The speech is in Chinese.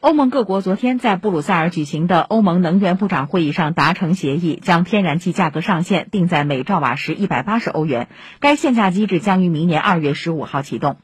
欧盟各国昨天在布鲁塞尔举行的欧盟能源部长会议上达成协议将天然气价格上限定在每兆瓦时一百八十欧元该限价机制将于明年二月十五号启动。